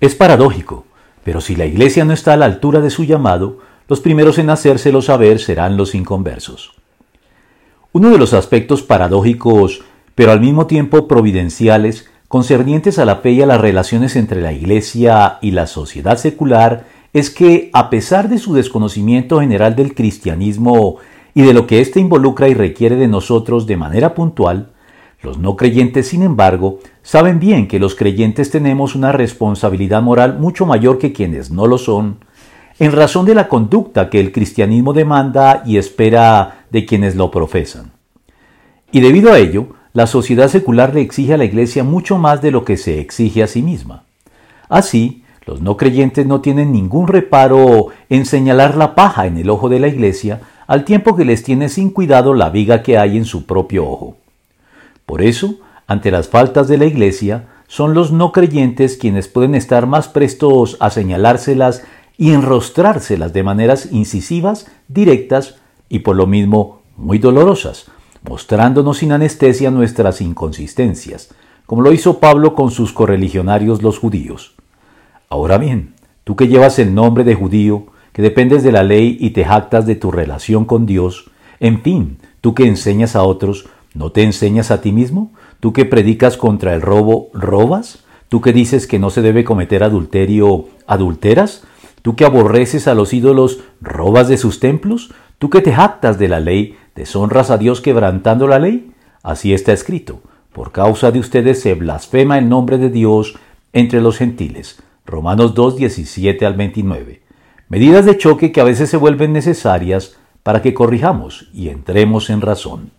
Es paradójico, pero si la Iglesia no está a la altura de su llamado, los primeros en hacérselo saber serán los inconversos. Uno de los aspectos paradójicos, pero al mismo tiempo providenciales, concernientes a la fe y a las relaciones entre la Iglesia y la sociedad secular, es que, a pesar de su desconocimiento general del cristianismo y de lo que éste involucra y requiere de nosotros de manera puntual, los no creyentes, sin embargo, saben bien que los creyentes tenemos una responsabilidad moral mucho mayor que quienes no lo son, en razón de la conducta que el cristianismo demanda y espera de quienes lo profesan. Y debido a ello, la sociedad secular le exige a la Iglesia mucho más de lo que se exige a sí misma. Así, los no creyentes no tienen ningún reparo en señalar la paja en el ojo de la Iglesia, al tiempo que les tiene sin cuidado la viga que hay en su propio ojo. Por eso, ante las faltas de la Iglesia, son los no creyentes quienes pueden estar más prestos a señalárselas y enrostrárselas de maneras incisivas, directas y por lo mismo muy dolorosas, mostrándonos sin anestesia nuestras inconsistencias, como lo hizo Pablo con sus correligionarios los judíos. Ahora bien, tú que llevas el nombre de judío, que dependes de la ley y te jactas de tu relación con Dios, en fin, tú que enseñas a otros, ¿No te enseñas a ti mismo? ¿Tú que predicas contra el robo, robas? ¿Tú que dices que no se debe cometer adulterio, adulteras? ¿Tú que aborreces a los ídolos, robas de sus templos? ¿Tú que te jactas de la ley, deshonras a Dios quebrantando la ley? Así está escrito. Por causa de ustedes se blasfema el nombre de Dios entre los gentiles. Romanos 2, 17 al 29. Medidas de choque que a veces se vuelven necesarias para que corrijamos y entremos en razón.